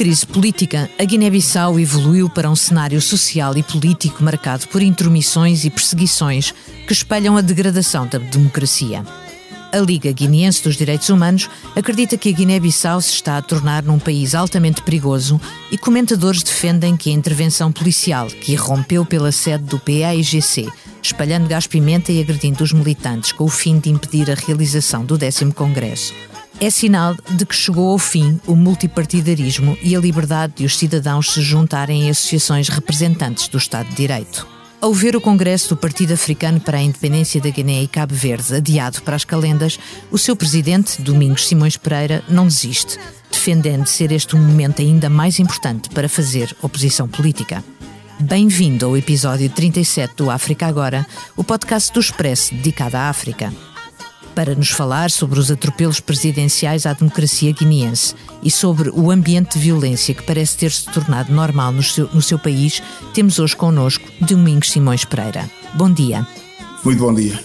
crise política, a Guiné-Bissau evoluiu para um cenário social e político marcado por intromissões e perseguições que espelham a degradação da democracia. A Liga Guineense dos Direitos Humanos acredita que a Guiné-Bissau se está a tornar num país altamente perigoso e comentadores defendem que a intervenção policial, que irrompeu pela sede do PAIGC, espalhando gás-pimenta e agredindo os militantes com o fim de impedir a realização do 10 Congresso, é sinal de que chegou ao fim o multipartidarismo e a liberdade de os cidadãos se juntarem em associações representantes do Estado de Direito. Ao ver o Congresso do Partido Africano para a Independência da Guiné e Cabo Verde adiado para as calendas, o seu presidente, Domingos Simões Pereira, não desiste, defendendo ser este um momento ainda mais importante para fazer oposição política. Bem-vindo ao episódio 37 do África Agora, o podcast do Expresso dedicado à África para nos falar sobre os atropelos presidenciais à democracia guineense e sobre o ambiente de violência que parece ter se tornado normal no seu, no seu país, temos hoje connosco Domingos Simões Pereira. Bom dia. Muito bom dia.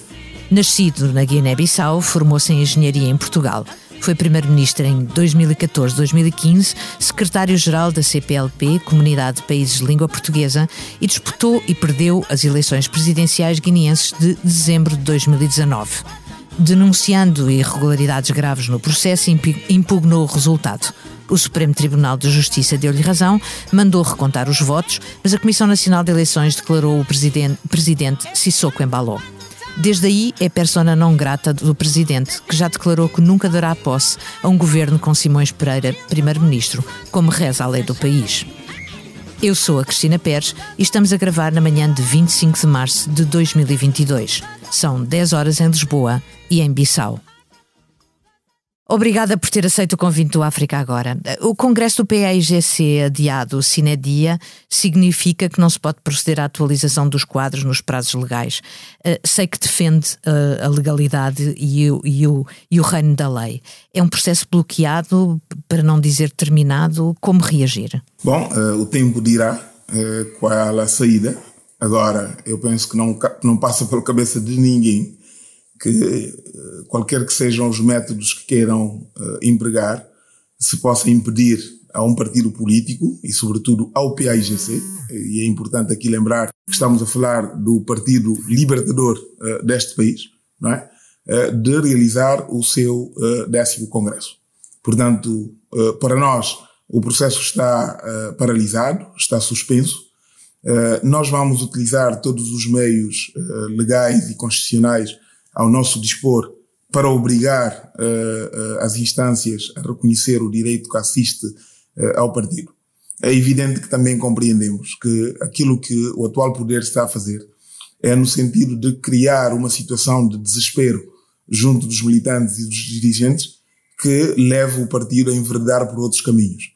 Nascido na Guiné-Bissau, formou-se em engenharia em Portugal. Foi primeiro-ministro em 2014-2015, secretário-geral da CPLP, Comunidade de Países de Língua Portuguesa, e disputou e perdeu as eleições presidenciais guineenses de dezembro de 2019 denunciando irregularidades graves no processo, impugnou o resultado. O Supremo Tribunal de Justiça deu-lhe razão, mandou recontar os votos, mas a Comissão Nacional de Eleições declarou o presidente, presidente Sissoko Embaló. Desde aí é persona não grata do presidente, que já declarou que nunca dará posse a um governo com Simões Pereira, primeiro-ministro, como reza a lei do país. Eu sou a Cristina Pérez e estamos a gravar na manhã de 25 de março de 2022. São 10 horas em Lisboa e em Bissau. Obrigada por ter aceito o convite do África Agora. O Congresso do PAIGC adiado sine dia significa que não se pode proceder à atualização dos quadros nos prazos legais. Uh, sei que defende uh, a legalidade e o, e, o, e o reino da lei. É um processo bloqueado, para não dizer terminado. Como reagir? Bom, uh, o tempo dirá qual a saída. Agora, eu penso que não, não passa pela cabeça de ninguém que eh, qualquer que sejam os métodos que queiram uh, empregar, se possa impedir a um partido político e, sobretudo, ao PAIGC, e é importante aqui lembrar que estamos a falar do partido libertador uh, deste país, não é? Uh, de realizar o seu décimo congresso. Portanto, para nós, o processo está paralisado, está suspenso. Nós vamos utilizar todos os meios legais e constitucionais ao nosso dispor para obrigar uh, as instâncias a reconhecer o direito que assiste ao partido. É evidente que também compreendemos que aquilo que o atual poder está a fazer é no sentido de criar uma situação de desespero junto dos militantes e dos dirigentes que leva o partido a enverdar por outros caminhos.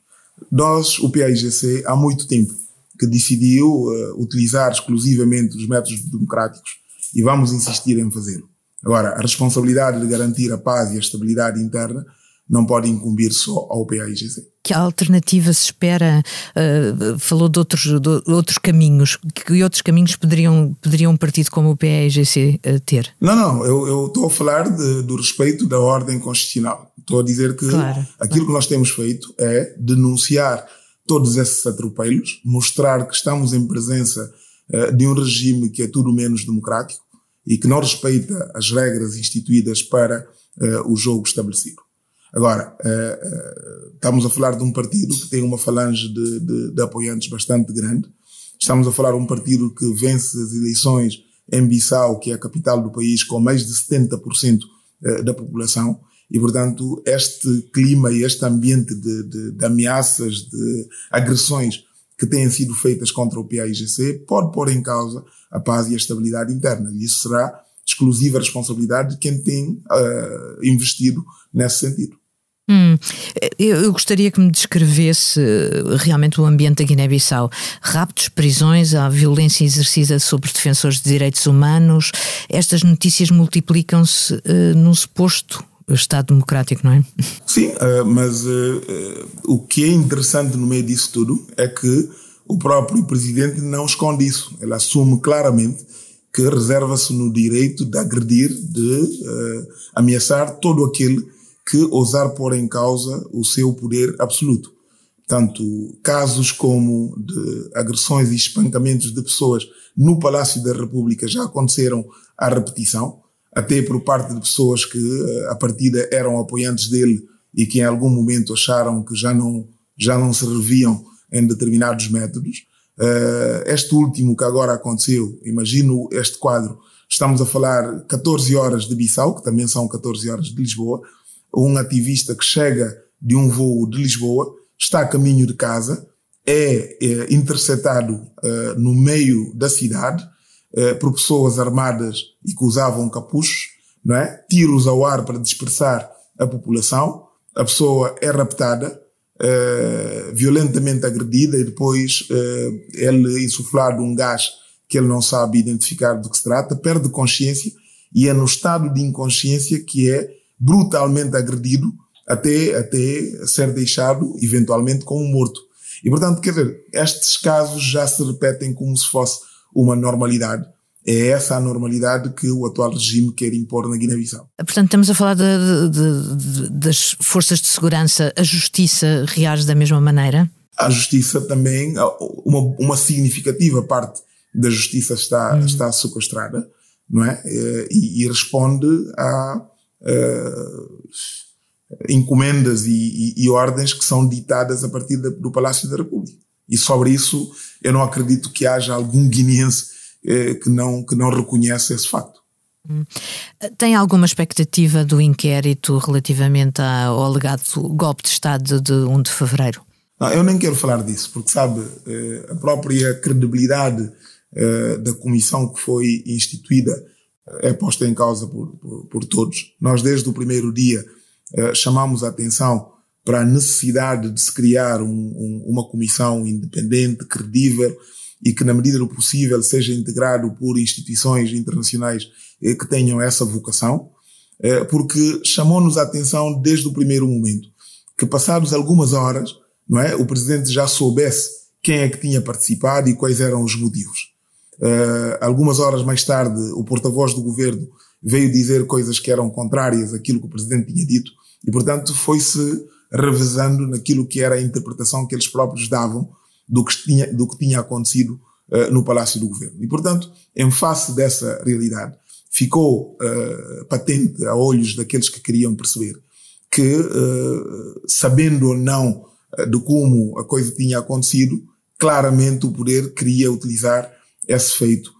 Nós, o PAIGC, há muito tempo que decidiu utilizar exclusivamente os métodos democráticos e vamos insistir em fazê-lo. Agora, a responsabilidade de garantir a paz e a estabilidade interna não pode incumbir só ao PAIGC. Que alternativa se espera? Uh, falou de outros, de outros caminhos. Que outros caminhos poderiam, poderiam um partido como o PAIGC uh, ter? Não, não. Eu, estou a falar de, do respeito da ordem constitucional. Estou a dizer que claro, aquilo que nós temos feito é denunciar todos esses atropelos, mostrar que estamos em presença uh, de um regime que é tudo menos democrático, e que não respeita as regras instituídas para uh, o jogo estabelecido. Agora, uh, estamos a falar de um partido que tem uma falange de, de, de, apoiantes bastante grande. Estamos a falar de um partido que vence as eleições em Bissau, que é a capital do país, com mais de 70% da população. E, portanto, este clima e este ambiente de, de, de ameaças, de agressões que têm sido feitas contra o PAIGC pode pôr em causa a paz e a estabilidade interna. E isso será exclusiva responsabilidade de quem tem uh, investido nesse sentido. Hum, eu gostaria que me descrevesse eh, realmente o ambiente da Guiné-Bissau. Raptos, prisões, a violência exercida sobre defensores de direitos humanos. Estas notícias multiplicam-se uh, num suposto Estado democrático, não é? Sim, uh, mas uh, o que é interessante no meio disso tudo é que o próprio presidente não esconde isso. Ele assume claramente que reserva-se no direito de agredir, de ameaçar todo aquele que ousar pôr em causa o seu poder absoluto. Tanto casos como de agressões e espancamentos de pessoas no Palácio da República já aconteceram à repetição, até por parte de pessoas que a partida eram apoiantes dele e que em algum momento acharam que já não, já não se reviam em determinados métodos. Uh, este último que agora aconteceu, imagino este quadro, estamos a falar 14 horas de Bissau, que também são 14 horas de Lisboa, um ativista que chega de um voo de Lisboa, está a caminho de casa, é, é interceptado no meio da cidade uh, por pessoas armadas e que usavam capuchos, não é? Tiros ao ar para dispersar a população. A pessoa é raptada, uh, violentamente agredida e depois uh, ele insuflado um gás que ele não sabe identificar do que se trata, perde consciência e é no estado de inconsciência que é brutalmente agredido até, até ser deixado eventualmente como morto. E portanto, quer dizer, estes casos já se repetem como se fosse uma normalidade é essa a normalidade que o atual regime quer impor na Guiné-Bissau. Portanto, estamos a falar de, de, de, das forças de segurança, a justiça reage da mesma maneira? A justiça também, uma, uma significativa parte da justiça está, hum. está sequestrada, não é? Eh, e, e responde a, a encomendas e, e, e, ordens que são ditadas a partir do Palácio da República. E sobre isso, eu não acredito que haja algum guineense eh, que, não, que não reconhece esse facto. Hum. Tem alguma expectativa do inquérito relativamente ao alegado golpe de Estado de 1 de fevereiro? Não, eu nem quero falar disso, porque sabe, eh, a própria credibilidade eh, da comissão que foi instituída é posta em causa por, por, por todos. Nós, desde o primeiro dia, chamamos a atenção para a necessidade de se criar um, um, uma comissão independente, credível, e que, na medida do possível, seja integrado por instituições internacionais eh, que tenham essa vocação, eh, porque chamou-nos a atenção desde o primeiro momento que, passados algumas horas, não é, o presidente já soubesse quem é que tinha participado e quais eram os motivos. Uh, algumas horas mais tarde, o porta-voz do governo veio dizer coisas que eram contrárias àquilo que o presidente tinha dito e, portanto, foi-se revezando naquilo que era a interpretação que eles próprios davam do que tinha, do que tinha acontecido uh, no Palácio do Governo. E, portanto, em face dessa realidade, ficou uh, patente a olhos daqueles que queriam perceber que, uh, sabendo ou não de como a coisa tinha acontecido, claramente o poder queria utilizar esse feito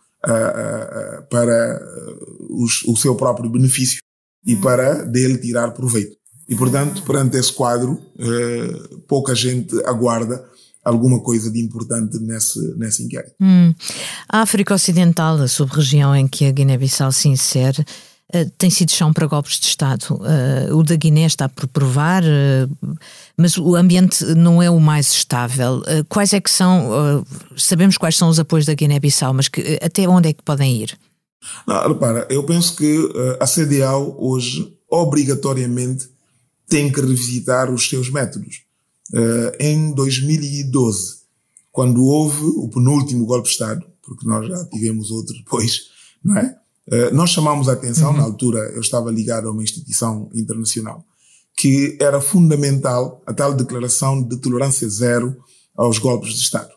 para os, o seu próprio benefício e hum. para dele tirar proveito. E, portanto, perante esse quadro, pouca gente aguarda alguma coisa de importante nesse, nesse inquérito. Hum. A África Ocidental, a sub-região em que a Guiné-Bissau se insere, uh, tem sido chão para golpes de Estado. Uh, o da Guiné está por provar, uh, mas o ambiente não é o mais estável. quais é que são, sabemos quais são os apoios da Guiné-Bissau, mas que, até onde é que podem ir? Não, repara, eu penso que a CDAO hoje, obrigatoriamente, tem que revisitar os seus métodos uh, em 2012, quando houve o penúltimo golpe de Estado, porque nós já tivemos outro depois, não é? Uh, nós chamamos a atenção, uhum. na altura eu estava ligado a uma instituição internacional, que era fundamental a tal declaração de tolerância zero aos golpes de Estado.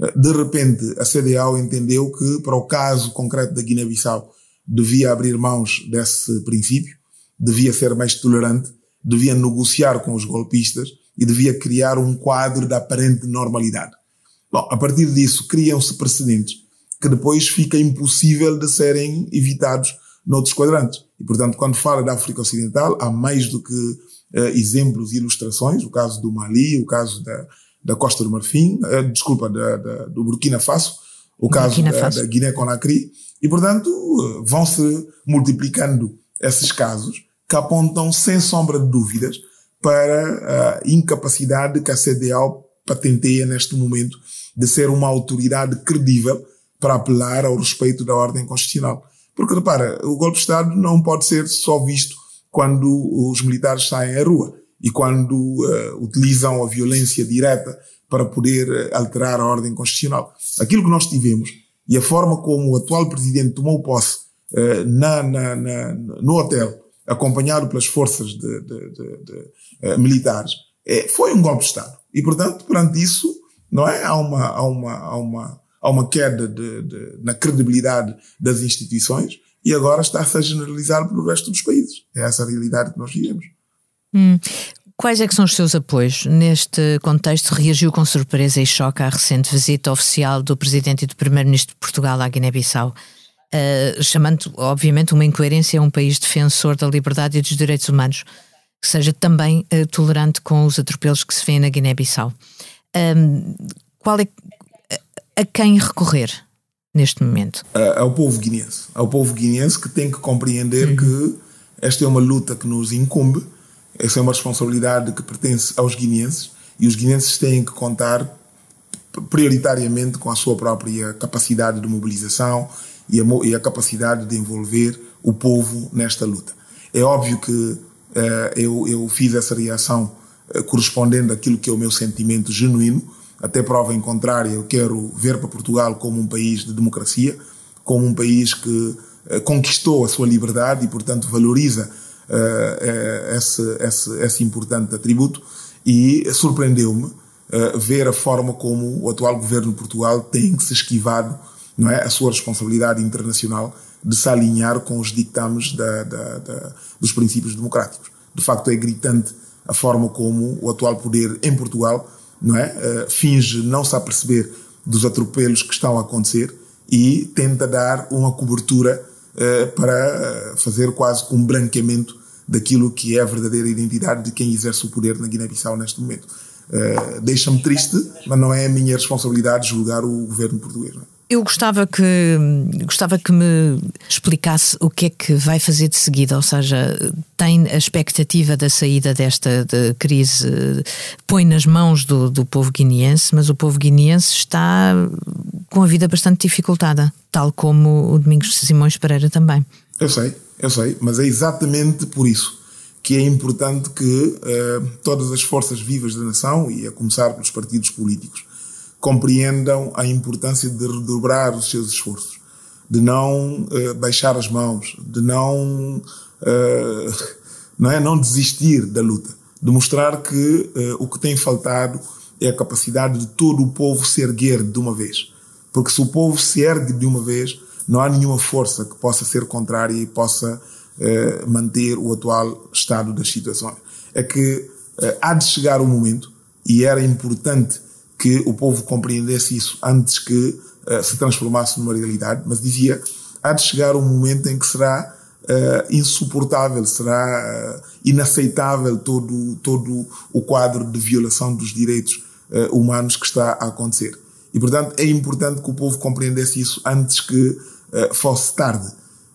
Eh, de repente, a CDAO entendeu que, para o caso concreto da Guiné-Bissau, devia abrir mãos desse princípio, devia ser mais tolerante, devia negociar com os golpistas e devia criar um quadro de aparente normalidade. Bom, a partir disso criam-se precedentes que depois fica impossível de serem evitados noutros quadrantes. E, portanto, quando fala da África Ocidental, há mais do que uh, exemplos e ilustrações, o caso do Mali, o caso da, da Costa do Marfim, uh, desculpa, da, da, do Burkina Faso, o caso da, da Guiné-Conakry, e, portanto, uh, vão-se multiplicando esses casos que apontam, sem sombra de dúvidas, para a incapacidade que a CDAO patenteia neste momento de ser uma autoridade credível para apelar ao respeito da ordem constitucional. Porque repara, o golpe de Estado não pode ser só visto quando os militares saem à rua e quando uh, utilizam a violência direta para poder eh, alterar a ordem constitucional. Aquilo que nós tivemos e a forma como o atual presidente tomou posse uh, na, na, na, no hotel acompanhado pelas forças de, de, uh, militares, é, foi um golpe de Estado. E, portanto, perante isso, não é? Há uma, há uma, há uma, há uma queda na credibilidade das instituições e agora está-se a generalizar para o resto dos países. É essa a realidade que nós vivemos. Hum. Quais é que são os seus apoios? Neste contexto, reagiu com surpresa e choque à recente visita oficial do Presidente e do Primeiro-Ministro de Portugal à Guiné-Bissau, uh, chamando, obviamente, uma incoerência a um país defensor da liberdade e dos direitos humanos, que seja também uh, tolerante com os atropelos que se vêem na Guiné-Bissau. Um, qual é, a quem recorrer neste momento? Ao povo guineense. Ao povo guineense que tem que compreender uhum. que esta é uma luta que nos incumbe essa é uma responsabilidade que pertence aos guineenses e os guineenses têm que contar prioritariamente com a sua própria capacidade de mobilização e a, e a capacidade de envolver o povo nesta luta. É óbvio que uh, eu, eu fiz essa reação uh, correspondendo àquilo que é o meu sentimento genuíno, até prova em contrária, eu quero ver para Portugal como um país de democracia, como um país que uh, conquistou a sua liberdade e, portanto, valoriza esse, esse, esse importante atributo e surpreendeu-me ver a forma como o atual governo de Portugal tem se esquivado não é, a sua responsabilidade internacional de se alinhar com os dictames da, da, da, dos princípios democráticos. De facto, é gritante a forma como o atual poder em Portugal não é, uh, finge não se aperceber dos atropelos que estão a acontecer e tenta dar uma cobertura uh, para fazer quase um branqueamento daquilo que é a verdadeira identidade de quem exerce o poder na Guiné-Bissau neste momento. Deixa-me triste, mas não é a minha responsabilidade julgar o governo português. Não é? Eu gostava que, gostava que me explicasse o que é que vai fazer de seguida, ou seja, tem a expectativa da saída desta de crise, põe nas mãos do, do povo guineense, mas o povo guineense está com a vida bastante dificultada, tal como o Domingos Simões Pereira também. Eu sei, eu sei, mas é exatamente por isso que é importante que uh, todas as forças vivas da nação, e a começar pelos partidos políticos, compreendam a importância de redobrar os seus esforços, de não uh, baixar as mãos, de não, uh, não, é, não desistir da luta, de mostrar que o que tem faltado é a capacidade de todo o povo se erguer de uma vez. Porque se o povo se ergue de uma vez, não há nenhuma força que possa ser contrária e possa manter o atual estado das situações. É que há de chegar o momento, e era importante que o povo compreendesse isso antes que eh, se transformasse numa realidade, mas dizia, há de chegar um momento em que será insuportável, será inaceitável todo, todo o quadro de violação dos direitos humanos que está a acontecer. E, portanto, é importante que o povo compreendesse isso antes que uh, fosse tarde.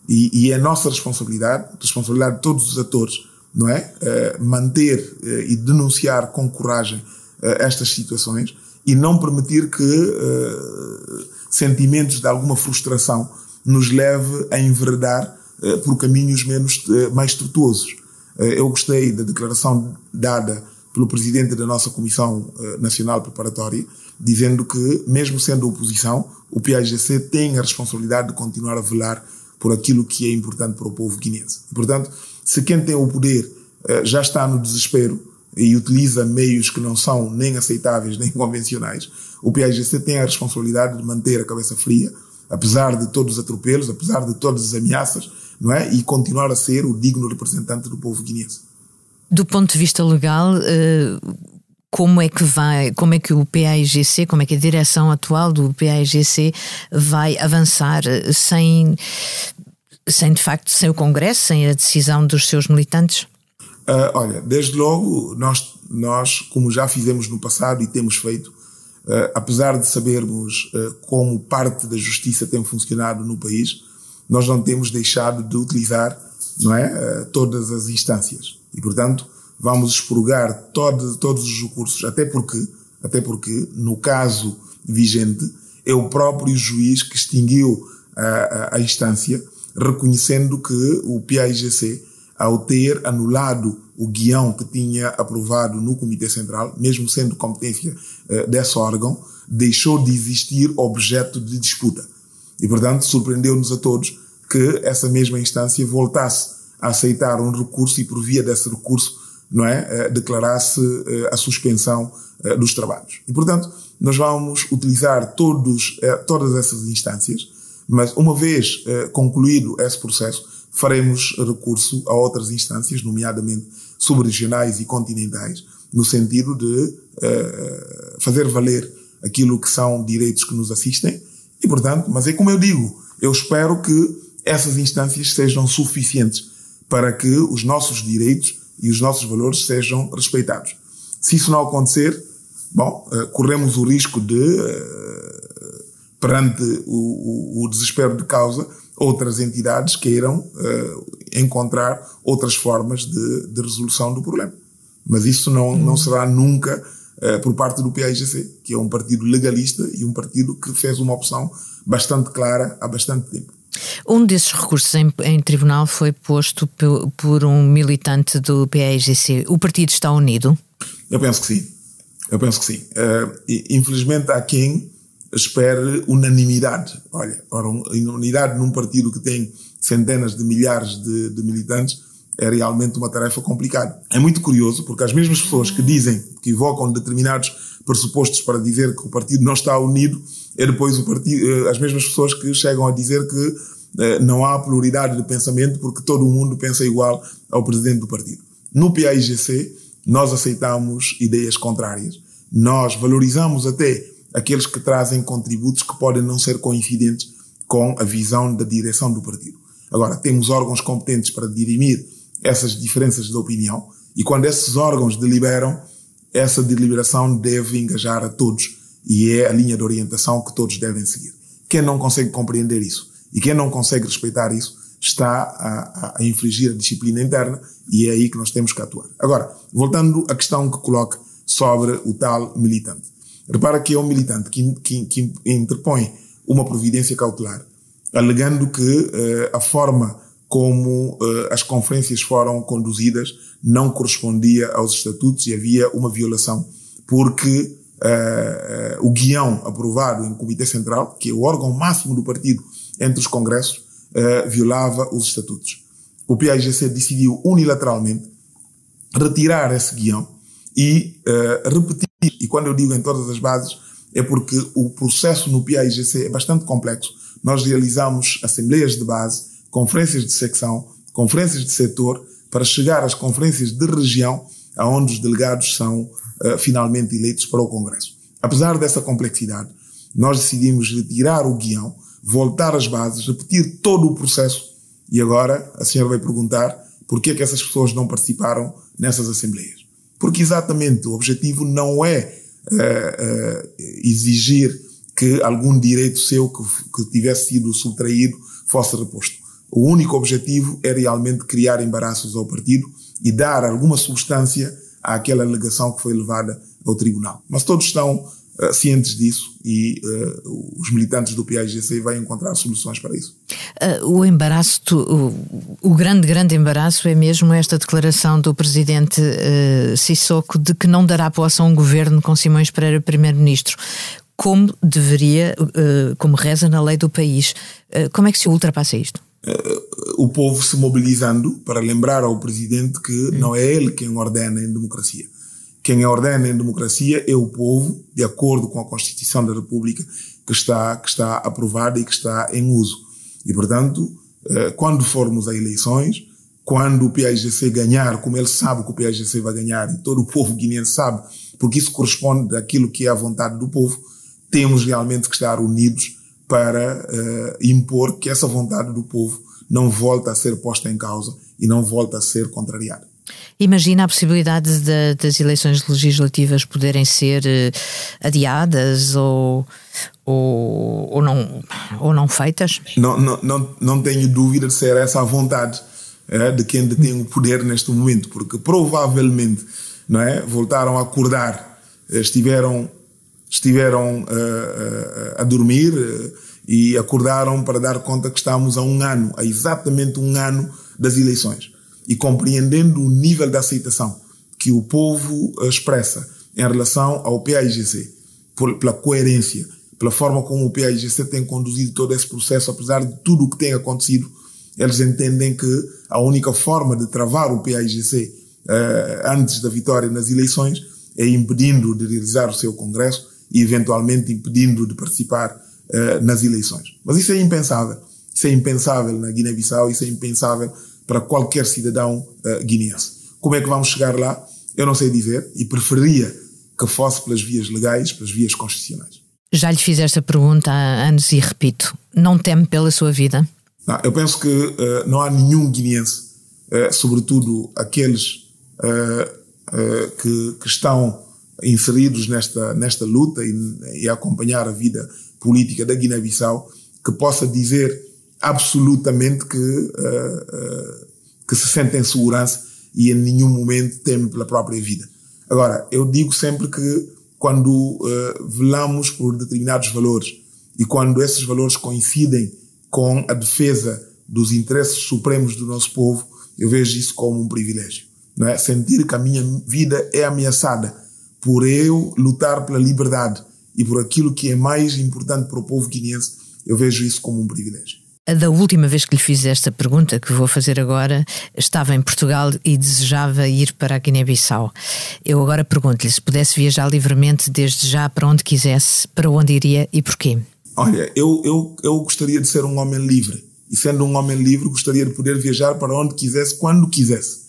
E, e, é nossa responsabilidade, responsabilidade de todos os atores, não é? Uh, manter uh, e denunciar com coragem estas situações e não permitir que sentimentos de alguma frustração nos leve a enveredar por caminhos menos, mais tortuosos. eu gostei da declaração dada pelo presidente da nossa Comissão Nacional Preparatória, dizendo que, mesmo sendo oposição, o PAGC tem a responsabilidade de continuar a velar por aquilo que é importante para o povo guineense. Portanto, se quem tem o poder já está no desespero e utiliza meios que não são nem aceitáveis nem convencionais, o PAGC tem a responsabilidade de manter a cabeça fria, apesar de todos os atropelos, apesar de todas as ameaças, não é? E continuar a ser o digno representante do povo guineense. Do ponto de vista legal, eh, como é que vai, como é que o PAIGC, como é que a direção atual do PAIGC vai avançar sem, sem de facto, sem o Congresso, sem a decisão dos seus militantes? Uh, olha, desde logo, nós, nós, como já fizemos no passado e temos feito, uh, apesar de sabermos uh, como parte da justiça tem funcionado no país, nós não temos deixado de utilizar não é, todas as instâncias. E, portanto, vamos expurgar todo, todos os recursos, até porque, até porque, no caso vigente, é o próprio juiz que extinguiu a, a, a instância, reconhecendo que o PAIGC, ao ter anulado o guião que tinha aprovado no Comitê Central, mesmo sendo competência uh, desse órgão, deixou de existir objeto de disputa. E, portanto, surpreendeu-nos a todos que essa mesma instância voltasse a aceitar um recurso e, por via desse recurso, não é, declarasse a suspensão dos trabalhos. E, portanto, nós vamos utilizar todos, todas essas instâncias, mas uma vez concluído esse processo, faremos recurso a outras instâncias, nomeadamente subregionais e continentais, no sentido de uh, fazer valer aquilo que são direitos que nos assistem. E, portanto, mas é como eu digo, eu espero que essas instâncias sejam suficientes para que os nossos direitos e os nossos valores sejam respeitados. Se isso não acontecer, bom, uh, corremos o risco de, uh, perante o, o, o desespero de causa, outras entidades queiram uh, encontrar outras formas de, de, resolução do problema. Mas isso não, não será nunca uh, por parte do PAIGC, que é um partido legalista e um partido que fez uma opção bastante clara há bastante tempo. Um desses recursos em, em tribunal foi posto por, por um militante do PAIGC. O partido está unido? Eu penso que sim. Eu penso que sim. Uh, infelizmente há quem espere unanimidade. Olha, ora, unanimidade num partido que tem centenas de milhares de, de, militantes é realmente uma tarefa complicada. É muito curioso porque as mesmas pessoas que dizem, que evocam determinados pressupostos para dizer que o partido não está unido, é depois o partido, eh, as mesmas pessoas que chegam a dizer que eh, não há pluralidade de pensamento porque todo mundo pensa igual ao presidente do partido. No PAIGC, nós aceitamos ideias contrárias. Nós valorizamos até aqueles que trazem contributos que podem não ser coincidentes com a visão da direção do partido. Agora, temos órgãos competentes para dirimir essas diferenças de opinião e quando esses órgãos deliberam, essa deliberação deve engajar a todos e é a linha de orientação que todos devem seguir. Quem não consegue compreender isso e quem não consegue respeitar isso está a, a, infringir a disciplina interna e é aí que nós temos que atuar. Agora, voltando à questão que coloca sobre o tal militante. Repara que é um militante que, que, que interpõe uma providência cautelar, alegando que uh, a forma como uh, as conferências foram conduzidas não correspondia aos estatutos e havia uma violação, porque uh, o guião aprovado em Comitê Central, que é o órgão máximo do partido entre os congressos, violava os estatutos. O PAIGC decidiu unilateralmente retirar esse guião e repetir e quando eu digo em todas as bases, é porque o processo no PAIGC é bastante complexo. Nós realizamos assembleias de base, conferências de secção, conferências de setor, para chegar às conferências de região, aonde os delegados são uh, finalmente eleitos para o Congresso. Apesar dessa complexidade, nós decidimos retirar o guião, voltar às bases, repetir todo o processo. E agora a senhora vai perguntar por que, é que essas pessoas não participaram nessas assembleias. Porque exatamente o objetivo não é uh, uh, exigir que algum direito seu que, que tivesse sido subtraído fosse reposto. O único objetivo é realmente criar embaraços ao partido e dar alguma substância àquela alegação que foi levada ao tribunal. Mas todos estão uh, cientes disso e uh, os militantes do PAIGC vão encontrar soluções para isso. Uh, o embaraço, o, o, grande, grande embaraço é mesmo esta declaração do presidente Sissoko de que não dará posse a um governo com Simões Pereira primeiro-ministro. Como deveria, como reza na lei do país. como é que se ultrapassa isto? o povo se mobilizando para lembrar ao presidente que hum. não é ele quem ordena em democracia. Quem ordena em democracia é o povo, de acordo com a Constituição da República, que está, que está aprovada e que está em uso. E, portanto, eh, quando formos a eleições, quando o PAIGC ganhar, como ele sabe que o PAIGC vai ganhar, e todo o povo guineense sabe, porque isso corresponde àquilo que é a vontade do povo, temos realmente que estar unidos para uh, impor que essa vontade do povo não volta a ser posta em causa e não volta a ser contrariada. Imagina a possibilidade de, das eleições legislativas poderem ser eh, adiadas ou, ou, ou, não, ou não feitas? Não, não, não, não tenho dúvida de ser essa a vontade é, de quem detém o poder neste momento, porque provavelmente não é, voltaram a acordar, eh, estiveram, estiveram uh, a dormir uh, e acordaram para dar conta que estamos a um ano, a exatamente um ano das eleições e compreendendo o nível de aceitação que o povo expressa em relação ao PAIGC, pela coerência, pela forma como o PAIGC tem conduzido todo esse processo, apesar de tudo o que tem acontecido, eles entendem que a única forma de travar o PAIGC antes da vitória nas eleições, é impedindo de realizar o seu congresso e eventualmente impedindo de participar nas eleições. Mas isso é impensável. Isso é impensável na Guiné-Bissau, isso é impensável para qualquer cidadão guineense. Como é que vamos chegar lá? Eu não sei dizer e preferiria que fosse pelas vias legais, pelas vias constitucionais. Já lhe fiz esta pergunta há anos e repito: não teme pela sua vida? Não, eu penso que uh, não há nenhum guineense, uh, sobretudo aqueles uh, que, que, estão inseridos nesta, nesta luta e, e a acompanhar a vida política da Guiné-Bissau, que possa dizer absolutamente que, que se sente em segurança e em nenhum momento teme pela própria vida. Agora, eu digo sempre que quando uh, velamos por determinados valores e quando esses valores coincidem com a defesa dos interesses supremos do nosso povo, eu vejo isso como um privilégio. Não é? Sentir que a minha vida é ameaçada por eu lutar pela liberdade e por aquilo que é mais importante para o povo guineense, eu vejo isso como um privilégio. Da última vez que lhe fiz esta pergunta, que vou fazer agora, estava em Portugal e desejava ir para a Guiné-Bissau. Eu agora pergunto-lhe se pudesse viajar livremente desde já para onde quisesse, para onde iria e porquê? Olha, eu, eu, eu gostaria de ser um homem livre. E sendo um homem livre, gostaria de poder viajar para onde quisesse, quando quisesse.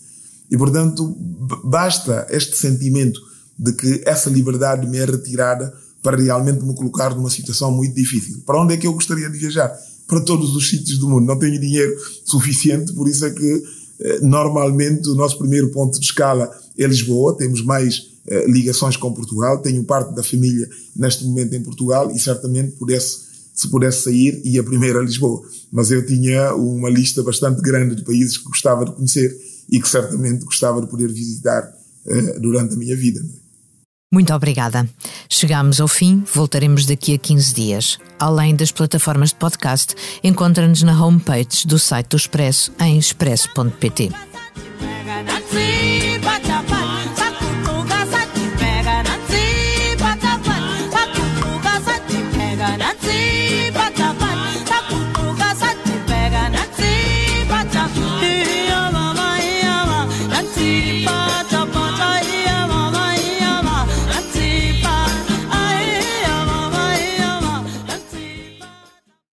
E, portanto, basta este sentimento de que essa liberdade me é retirada para realmente me colocar numa situação muito difícil. Para onde é que eu gostaria de viajar? Para todos os sítios do mundo. Não tenho dinheiro suficiente, por isso é que eh, normalmente o nosso primeiro ponto de escala é Lisboa. Temos mais eh, ligações com Portugal. Tenho parte da família neste momento em Portugal e certamente pudesse se pudesse sair, ia primeiro a Lisboa. Mas eu tinha uma lista bastante grande de países que gostava de conhecer e que certamente gostava de poder visitar uh, durante a minha vida. Muito obrigada. Chegamos ao fim, voltaremos daqui a 15 dias. Além das plataformas de podcast, encontra-nos na homepage do site do Expresso em expresso.pt.